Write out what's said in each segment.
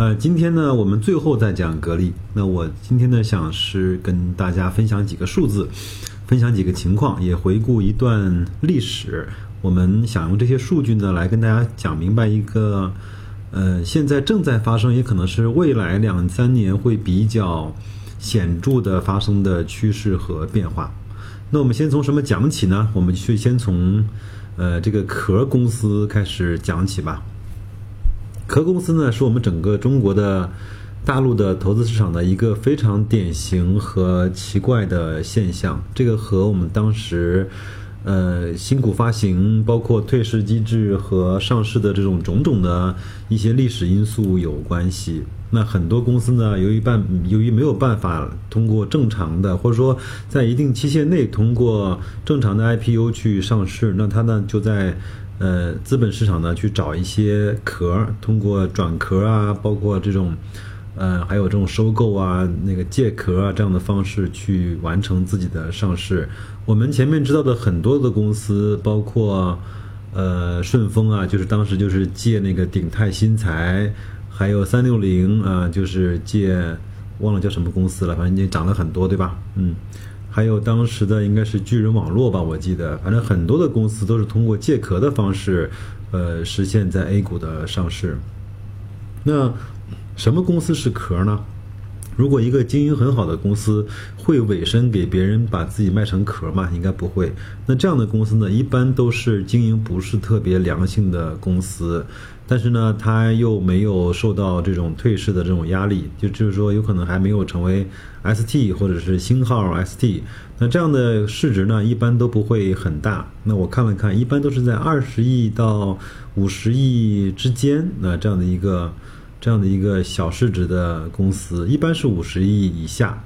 呃，今天呢，我们最后再讲格力。那我今天呢，想是跟大家分享几个数字。分享几个情况，也回顾一段历史。我们想用这些数据呢，来跟大家讲明白一个，呃，现在正在发生，也可能是未来两三年会比较显著的发生的趋势和变化。那我们先从什么讲起呢？我们去先从，呃，这个壳公司开始讲起吧。壳公司呢，是我们整个中国的。大陆的投资市场的一个非常典型和奇怪的现象，这个和我们当时，呃，新股发行、包括退市机制和上市的这种种种的一些历史因素有关系。那很多公司呢，由于办由于没有办法通过正常的，或者说在一定期限内通过正常的 IPO 去上市，那它呢就在呃资本市场呢去找一些壳，通过转壳啊，包括这种。呃，还有这种收购啊、那个借壳啊这样的方式去完成自己的上市。我们前面知道的很多的公司，包括呃顺丰啊，就是当时就是借那个鼎泰新材，还有三六零啊，就是借忘了叫什么公司了，反正已经涨了很多，对吧？嗯，还有当时的应该是巨人网络吧，我记得，反正很多的公司都是通过借壳的方式，呃，实现在 A 股的上市。那。什么公司是壳呢？如果一个经营很好的公司会委身给别人把自己卖成壳吗？应该不会。那这样的公司呢，一般都是经营不是特别良性的公司，但是呢，它又没有受到这种退市的这种压力，就就是说有可能还没有成为 ST 或者是星号 ST。那这样的市值呢，一般都不会很大。那我看了看，一般都是在二十亿到五十亿之间。那这样的一个。这样的一个小市值的公司，一般是五十亿以下。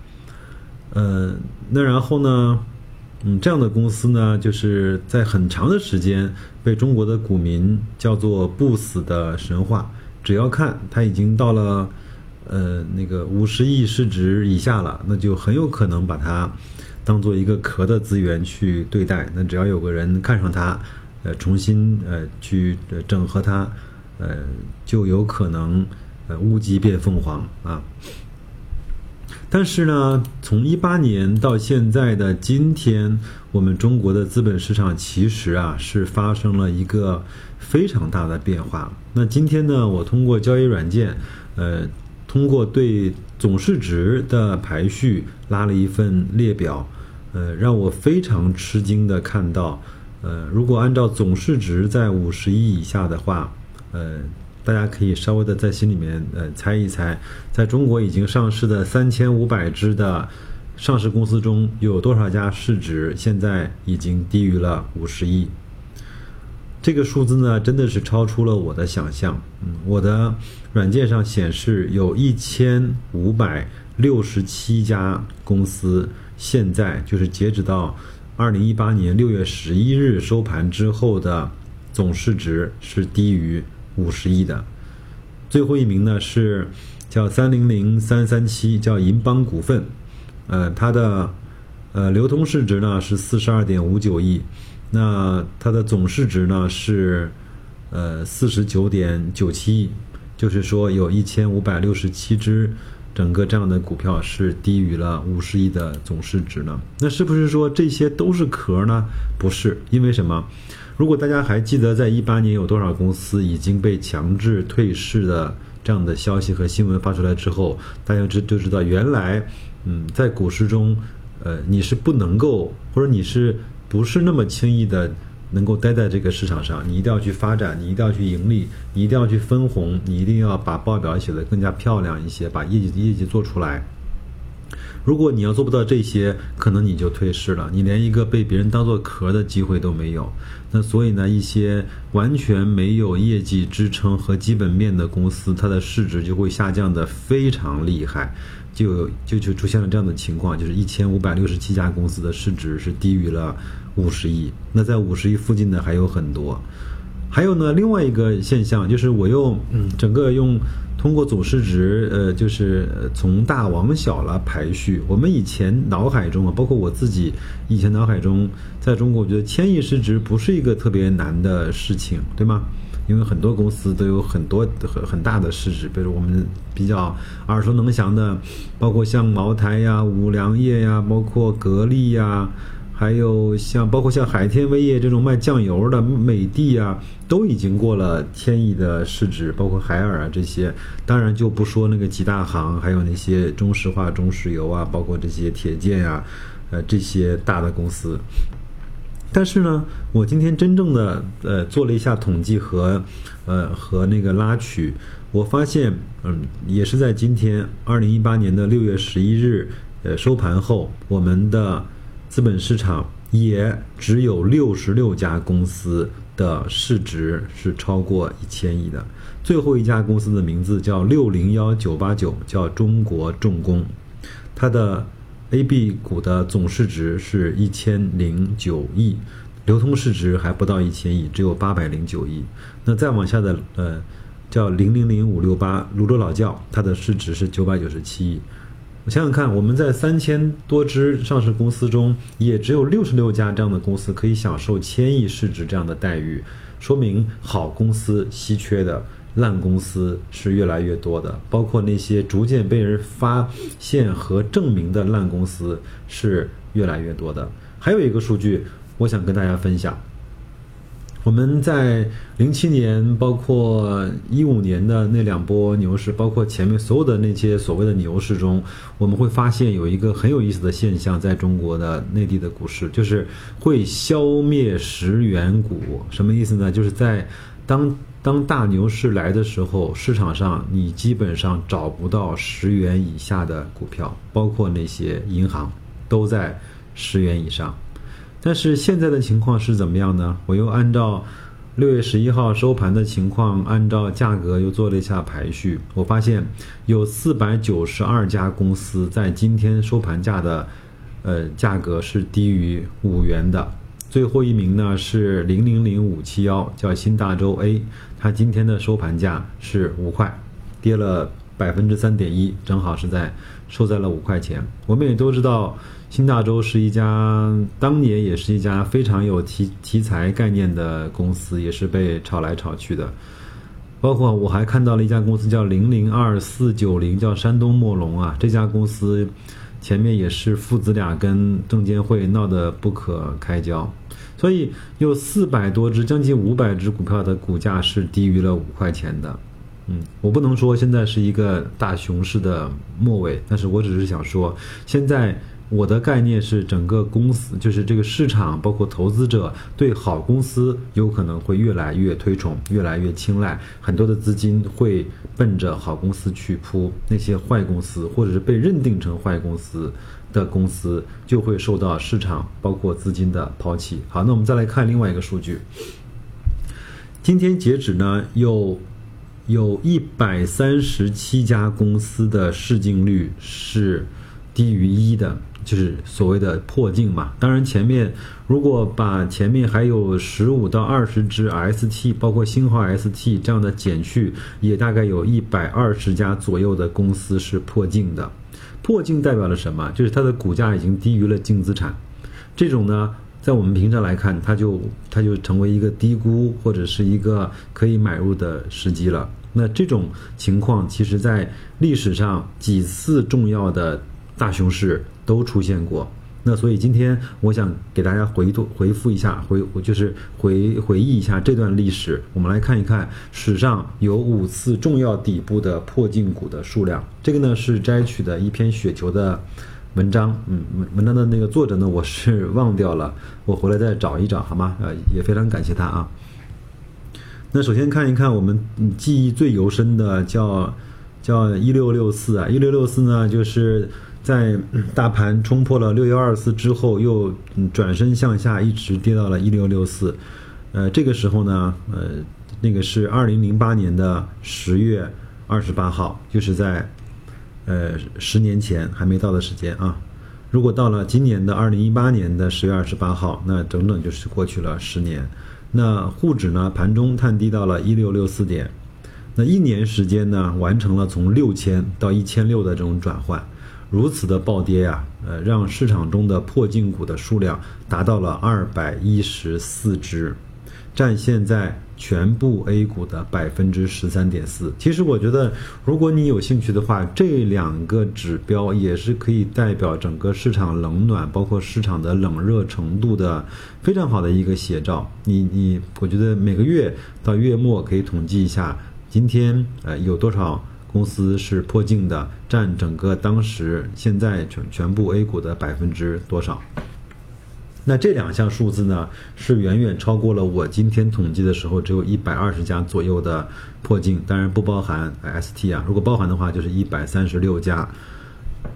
呃，那然后呢，嗯，这样的公司呢，就是在很长的时间被中国的股民叫做不死的神话。只要看它已经到了呃那个五十亿市值以下了，那就很有可能把它当做一个壳的资源去对待。那只要有个人看上它，呃，重新呃去整合它，呃，就有可能。呃，乌鸡变凤凰啊！但是呢，从一八年到现在的今天，我们中国的资本市场其实啊是发生了一个非常大的变化。那今天呢，我通过交易软件，呃，通过对总市值的排序拉了一份列表，呃，让我非常吃惊的看到，呃，如果按照总市值在五十亿以下的话，呃。大家可以稍微的在心里面呃猜一猜，在中国已经上市的三千五百只的上市公司中，有多少家市值现在已经低于了五十亿？这个数字呢，真的是超出了我的想象。嗯，我的软件上显示有一千五百六十七家公司，现在就是截止到二零一八年六月十一日收盘之后的总市值是低于。五十亿的，最后一名呢是叫三零零三三七，叫银邦股份，呃，它的呃流通市值呢是四十二点五九亿，那它的总市值呢是呃四十九点九七亿，就是说有一千五百六十七只整个这样的股票是低于了五十亿的总市值呢？那是不是说这些都是壳呢？不是，因为什么？如果大家还记得，在一八年有多少公司已经被强制退市的这样的消息和新闻发出来之后，大家知就知道，原来，嗯，在股市中，呃，你是不能够，或者你是不是那么轻易的能够待在这个市场上？你一定要去发展，你一定要去盈利，你一定要去分红，你一定要把报表写得更加漂亮一些，把业绩业绩做出来。如果你要做不到这些，可能你就退市了，你连一个被别人当做壳的机会都没有。那所以呢，一些完全没有业绩支撑和基本面的公司，它的市值就会下降的非常厉害。就就就出现了这样的情况，就是一千五百六十七家公司的市值是低于了五十亿。那在五十亿附近的还有很多。还有呢，另外一个现象就是我又嗯，整个用通过总市值，呃，就是从大往小来排序。我们以前脑海中啊，包括我自己以前脑海中，在中国，我觉得千亿市值不是一个特别难的事情，对吗？因为很多公司都有很多很很大的市值，比如我们比较耳熟能详的，包括像茅台呀、五粮液呀，包括格力呀。还有像包括像海天味业这种卖酱油的美的啊，都已经过了千亿的市值，包括海尔啊这些，当然就不说那个几大行，还有那些中石化、中石油啊，包括这些铁建呀，呃这些大的公司。但是呢，我今天真正的呃做了一下统计和呃和那个拉取，我发现嗯也是在今天二零一八年的六月十一日呃收盘后，我们的。资本市场也只有六十六家公司的市值是超过一千亿的。最后一家公司的名字叫六零幺九八九，叫中国重工，它的 A、B 股的总市值是一千零九亿，流通市值还不到一千亿，只有八百零九亿。那再往下的呃，叫零零零五六八泸州老窖，它的市值是九百九十七亿。我想想看，我们在三千多只上市公司中，也只有六十六家这样的公司可以享受千亿市值这样的待遇，说明好公司稀缺的，烂公司是越来越多的，包括那些逐渐被人发现和证明的烂公司是越来越多的。还有一个数据，我想跟大家分享。我们在零七年，包括一五年的那两波牛市，包括前面所有的那些所谓的牛市中，我们会发现有一个很有意思的现象，在中国的内地的股市，就是会消灭十元股。什么意思呢？就是在当当大牛市来的时候，市场上你基本上找不到十元以下的股票，包括那些银行都在十元以上。但是现在的情况是怎么样呢？我又按照六月十一号收盘的情况，按照价格又做了一下排序。我发现有四百九十二家公司在今天收盘价的，呃，价格是低于五元的。最后一名呢是零零零五七幺，叫新大洲 A，它今天的收盘价是五块，跌了百分之三点一，正好是在收在了五块钱。我们也都知道。新大洲是一家当年也是一家非常有题题材概念的公司，也是被炒来炒去的。包括我还看到了一家公司叫零零二四九零，叫山东墨龙啊。这家公司前面也是父子俩跟证监会闹得不可开交，所以有四百多只，将近五百只股票的股价是低于了五块钱的。嗯，我不能说现在是一个大熊市的末尾，但是我只是想说现在。我的概念是，整个公司就是这个市场，包括投资者对好公司有可能会越来越推崇，越来越青睐，很多的资金会奔着好公司去扑，那些坏公司或者是被认定成坏公司的公司就会受到市场包括资金的抛弃。好，那我们再来看另外一个数据，今天截止呢，有有一百三十七家公司的市净率是低于一的。就是所谓的破净嘛，当然前面如果把前面还有十五到二十只 ST，包括星号 ST 这样的减去，也大概有一百二十家左右的公司是破净的。破净代表了什么？就是它的股价已经低于了净资产。这种呢，在我们平常来看，它就它就成为一个低估或者是一个可以买入的时机了。那这种情况，其实在历史上几次重要的大熊市。都出现过，那所以今天我想给大家回读回复一下，回就是回回忆一下这段历史。我们来看一看史上有五次重要底部的破净股的数量。这个呢是摘取的一篇雪球的文章，嗯，文章的那个作者呢我是忘掉了，我回来再找一找好吗？呃，也非常感谢他啊。那首先看一看我们记忆最犹深的叫叫一六六四啊，一六六四呢就是。在大盘冲破了六幺二四之后，又转身向下，一直跌到了一六六四。呃，这个时候呢，呃，那个是二零零八年的十月二十八号，就是在呃十年前还没到的时间啊。如果到了今年的二零一八年的十月二十八号，那整整就是过去了十年。那沪指呢，盘中探低到了一六六四点，那一年时间呢，完成了从六千到一千六的这种转换，如此的暴跌呀，呃，让市场中的破净股的数量达到了二百一十四只。占现在全部 A 股的百分之十三点四。其实我觉得，如果你有兴趣的话，这两个指标也是可以代表整个市场冷暖，包括市场的冷热程度的非常好的一个写照。你你，我觉得每个月到月末可以统计一下，今天呃有多少公司是破净的，占整个当时现在全全部 A 股的百分之多少。那这两项数字呢，是远远超过了我今天统计的时候只有一百二十家左右的破净，当然不包含 ST 啊，如果包含的话就是一百三十六家。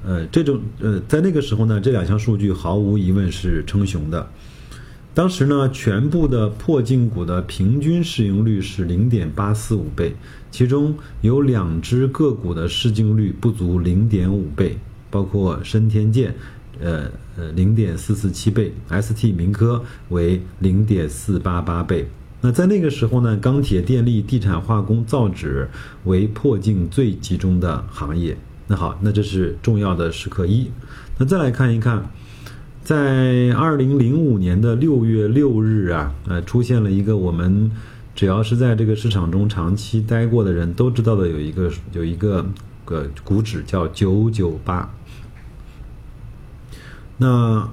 呃，这种呃，在那个时候呢，这两项数据毫无疑问是称雄的。当时呢，全部的破净股的平均市盈率是零点八四五倍，其中有两只个股的市净率不足零点五倍，包括深天健。呃呃，零点四四七倍，ST 明科为零点四八八倍。那在那个时候呢，钢铁、电力、地产、化工、造纸为破净最集中的行业。那好，那这是重要的时刻一。那再来看一看，在二零零五年的六月六日啊，呃，出现了一个我们只要是在这个市场中长期待过的人都知道的，有一个有一个个股指叫九九八。那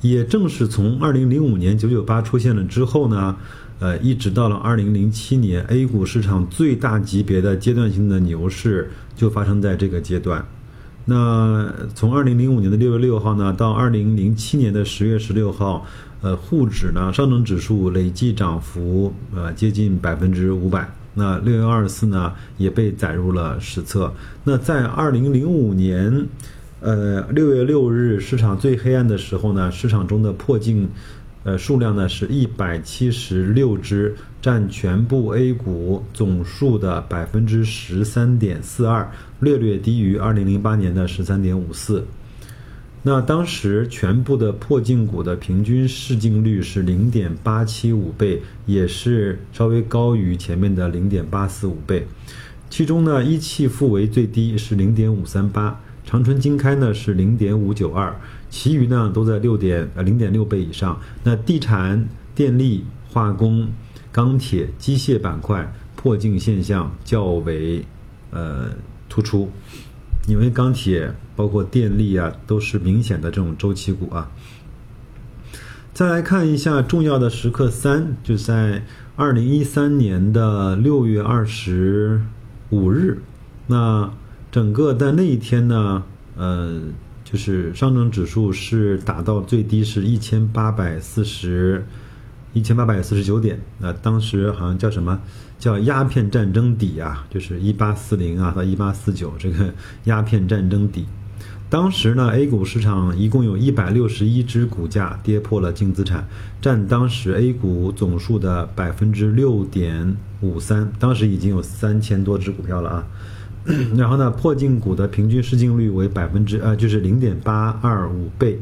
也正是从二零零五年九九八出现了之后呢，呃，一直到了二零零七年，A 股市场最大级别的阶段性的牛市就发生在这个阶段。那从二零零五年的六月六号呢，到二零零七年的十月十六号，呃，沪指呢，上证指数累计涨幅呃接近百分之五百。那六月二十四呢，也被载入了史册。那在二零零五年。呃，六月六日市场最黑暗的时候呢，市场中的破净，呃，数量呢是一百七十六只，占全部 A 股总数的百分之十三点四二，略略低于二零零八年的十三点五四。那当时全部的破净股的平均市净率是零点八七五倍，也是稍微高于前面的零点八四五倍。其中呢，一汽富为最低是零点五三八。长春经开呢是零点五九二，其余呢都在六点呃零点六倍以上。那地产、电力、化工、钢铁、机械板块破净现象较为呃突出，因为钢铁包括电力啊都是明显的这种周期股啊。再来看一下重要的时刻三，就在二零一三年的六月二十五日，那。整个在那一天呢，呃，就是上证指数是达到最低是一千八百四十，一千八百四十九点。那当时好像叫什么？叫鸦片战争底啊，就是一八四零啊到一八四九这个鸦片战争底。当时呢，A 股市场一共有一百六十一只股价跌破了净资产，占当时 A 股总数的百分之六点五三。当时已经有三千多只股票了啊。然后呢，破净股的平均市净率为百分之呃，就是零点八二五倍，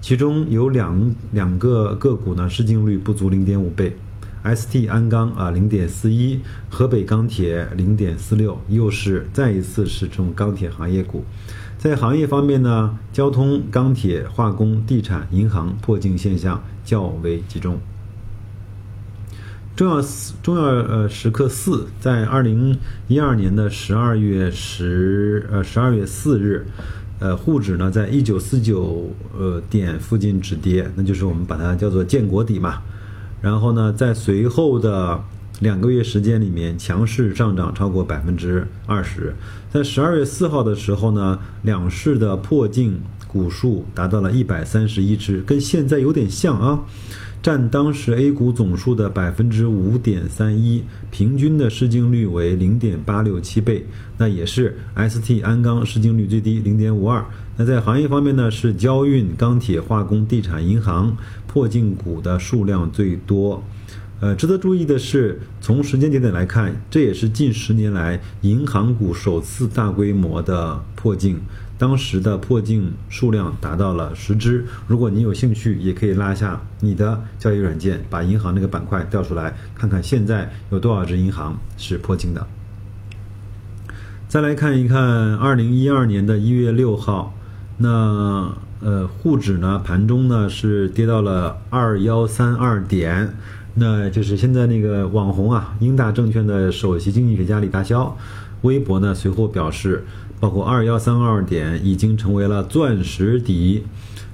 其中有两两个个股呢市净率不足零点五倍，ST 鞍钢啊零点四一，河北钢铁零点四六，又是再一次是这种钢铁行业股。在行业方面呢，交通、钢铁、化工、地产、银行破净现象较为集中。重要重要呃时刻四，在二零一二年的十二月十呃十二月四日，呃沪指呢在一九四九呃点附近止跌，那就是我们把它叫做建国底嘛。然后呢，在随后的两个月时间里面，强势上涨超过百分之二十。在十二月四号的时候呢，两市的破净股数达到了一百三十一只，跟现在有点像啊。占当时 A 股总数的百分之五点三一，平均的市净率为零点八六七倍，那也是 ST 鞍钢市净率最低零点五二。那在行业方面呢，是交运、钢铁、化工、地产、银行破净股的数量最多。呃，值得注意的是，从时间节点来看，这也是近十年来银行股首次大规模的破净。当时的破净数量达到了十只。如果你有兴趣，也可以拉下你的交易软件，把银行那个板块调出来，看看现在有多少只银行是破净的。再来看一看二零一二年的一月六号，那呃沪指呢盘中呢是跌到了二幺三二点。那就是现在那个网红啊，英大证券的首席经济学家李大霄，微博呢随后表示，包括二幺三二点已经成为了钻石底，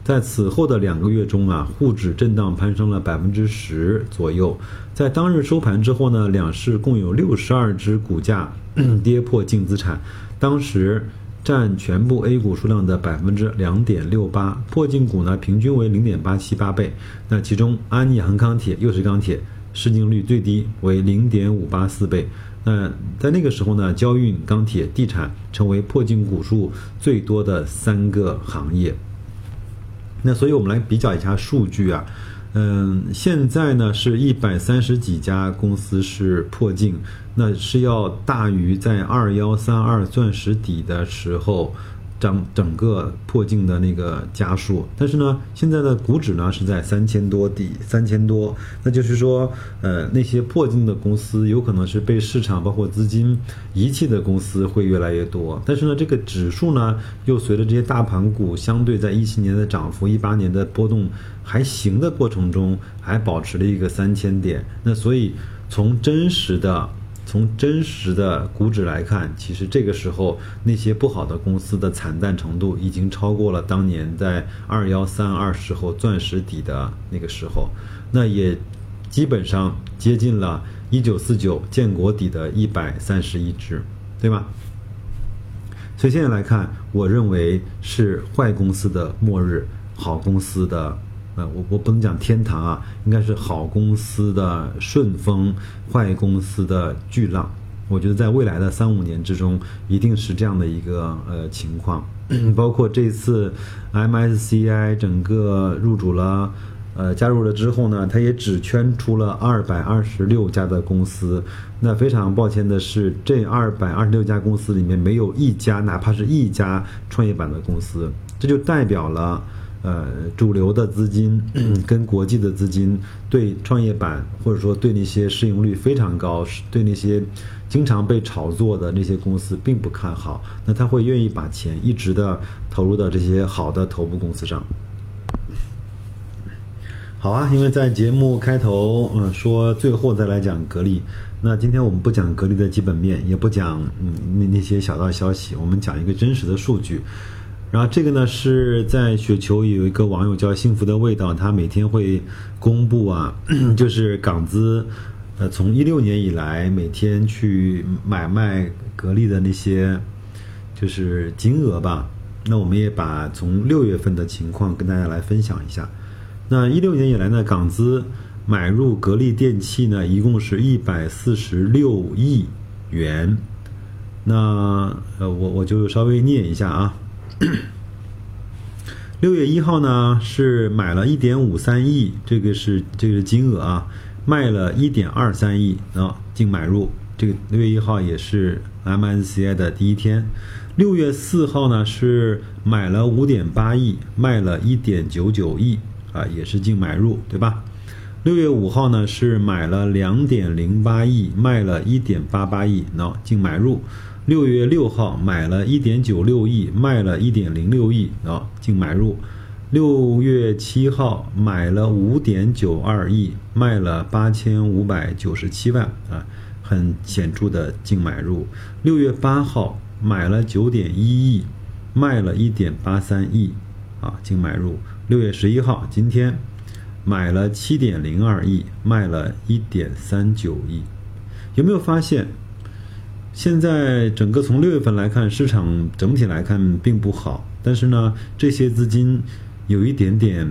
在此后的两个月中啊，沪指震荡攀升了百分之十左右，在当日收盘之后呢，两市共有六十二只股价 跌破净资产，当时。占全部 A 股数量的百分之两点六八，破净股呢平均为零点八七八倍。那其中安阳钢铁又是钢铁，市净率最低为零点五八四倍。那在那个时候呢，交运、钢铁、地产成为破净股数最多的三个行业。那所以我们来比较一下数据啊。嗯，现在呢是一百三十几家公司是破净，那是要大于在二幺三二钻石底的时候。整整个破净的那个家数，但是呢，现在的股指呢是在三千多底，三千多，那就是说，呃，那些破净的公司有可能是被市场包括资金遗弃的公司会越来越多，但是呢，这个指数呢又随着这些大盘股相对在一七年的涨幅、一八年的波动还行的过程中，还保持了一个三千点，那所以从真实的。从真实的股指来看，其实这个时候那些不好的公司的惨淡程度已经超过了当年在二幺三二时候钻石底的那个时候，那也基本上接近了一九四九建国底的一百三十一只，对吧？所以现在来看，我认为是坏公司的末日，好公司的。呃，我我不能讲天堂啊，应该是好公司的顺风，坏公司的巨浪。我觉得在未来的三五年之中，一定是这样的一个呃情况。包括这次 MSCI 整个入主了，呃加入了之后呢，它也只圈出了二百二十六家的公司。那非常抱歉的是，这二百二十六家公司里面没有一家，哪怕是一家创业板的公司，这就代表了。呃，主流的资金跟国际的资金对创业板，或者说对那些市盈率非常高、对那些经常被炒作的那些公司并不看好，那他会愿意把钱一直的投入到这些好的头部公司上。好啊，因为在节目开头，嗯，说最后再来讲格力，那今天我们不讲格力的基本面，也不讲嗯那那些小道消息，我们讲一个真实的数据。然后这个呢是在雪球有一个网友叫幸福的味道，他每天会公布啊，就是港资，呃，从一六年以来每天去买卖格力的那些就是金额吧。那我们也把从六月份的情况跟大家来分享一下。那一六年以来呢，港资买入格力电器呢，一共是一百四十六亿元。那呃，我我就稍微念一下啊。六月一号呢，是买了一点五三亿，这个是这个是金额啊，卖了一点二三亿啊，净买入。这个六月一号也是 MSCI 的第一天。六月四号呢，是买了五点八亿，卖了一点九九亿啊，也是净买入，对吧？六月五号呢，是买了两点零八亿，卖了一点八八亿，喏，净买入。六月六号买了一点九六亿，卖了一点零六亿啊，净买入。六月七号买了五点九二亿，卖了八千五百九十七万啊，很显著的净买入。六月八号买了九点一亿，卖了一点八三亿啊，净买入。六月十一号今天买了七点零二亿，卖了一点三九亿，有没有发现？现在整个从六月份来看，市场整体来看并不好，但是呢，这些资金有一点点，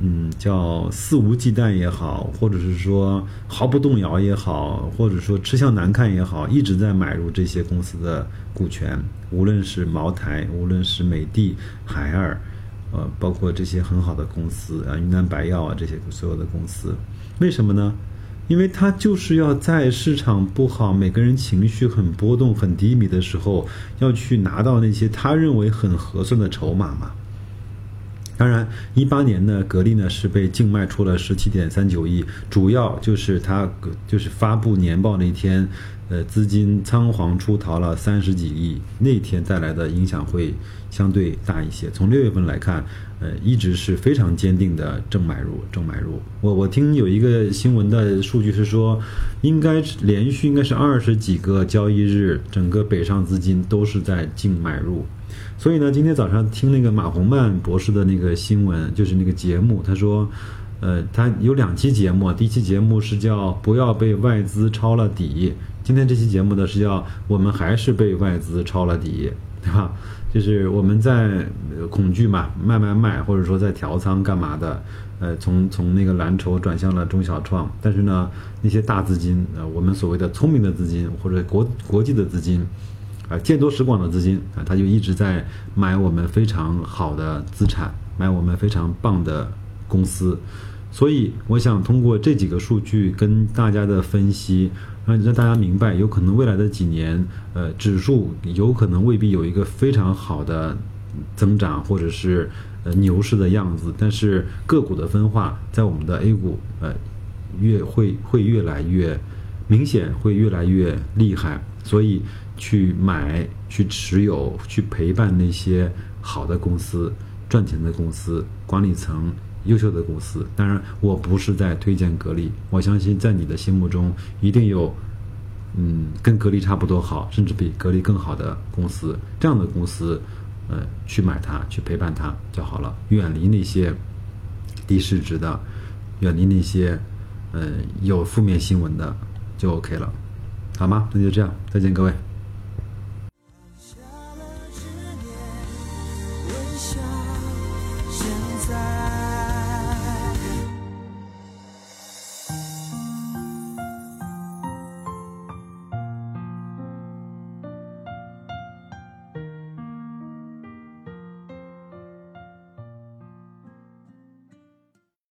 嗯，叫肆无忌惮也好，或者是说毫不动摇也好，或者说吃相难看也好，一直在买入这些公司的股权，无论是茅台，无论是美的、海尔，呃，包括这些很好的公司啊，云南白药啊，这些所有的公司，为什么呢？因为他就是要在市场不好、每个人情绪很波动、很低迷的时候，要去拿到那些他认为很合算的筹码嘛。当然，一八年呢，格力呢是被净卖出了十七点三九亿，主要就是它就是发布年报那天，呃，资金仓皇出逃了三十几亿，那天带来的影响会相对大一些。从六月份来看，呃，一直是非常坚定的正买入，正买入。我我听有一个新闻的数据是说，应该连续应该是二十几个交易日，整个北上资金都是在净买入。所以呢，今天早上听那个马洪曼博士的那个新闻，就是那个节目，他说，呃，他有两期节目，第一期节目是叫“不要被外资抄了底”，今天这期节目呢是要“我们还是被外资抄了底”，对吧？就是我们在恐惧嘛，卖卖卖，或者说在调仓干嘛的，呃，从从那个蓝筹转向了中小创，但是呢，那些大资金，呃，我们所谓的聪明的资金或者国国际的资金。啊，见多识广的资金啊，他就一直在买我们非常好的资产，买我们非常棒的公司。所以，我想通过这几个数据跟大家的分析，让你让大家明白，有可能未来的几年，呃，指数有可能未必有一个非常好的增长，或者是呃牛市的样子。但是个股的分化在我们的 A 股，呃，越会会越来越明显，会越来越厉害。所以。去买、去持有、去陪伴那些好的公司、赚钱的公司、管理层优秀的公司。当然，我不是在推荐格力，我相信在你的心目中一定有，嗯，跟格力差不多好，甚至比格力更好的公司。这样的公司，呃，去买它、去陪伴它就好了，远离那些低市值的，远离那些，呃，有负面新闻的，就 OK 了，好吗？那就这样，再见，各位。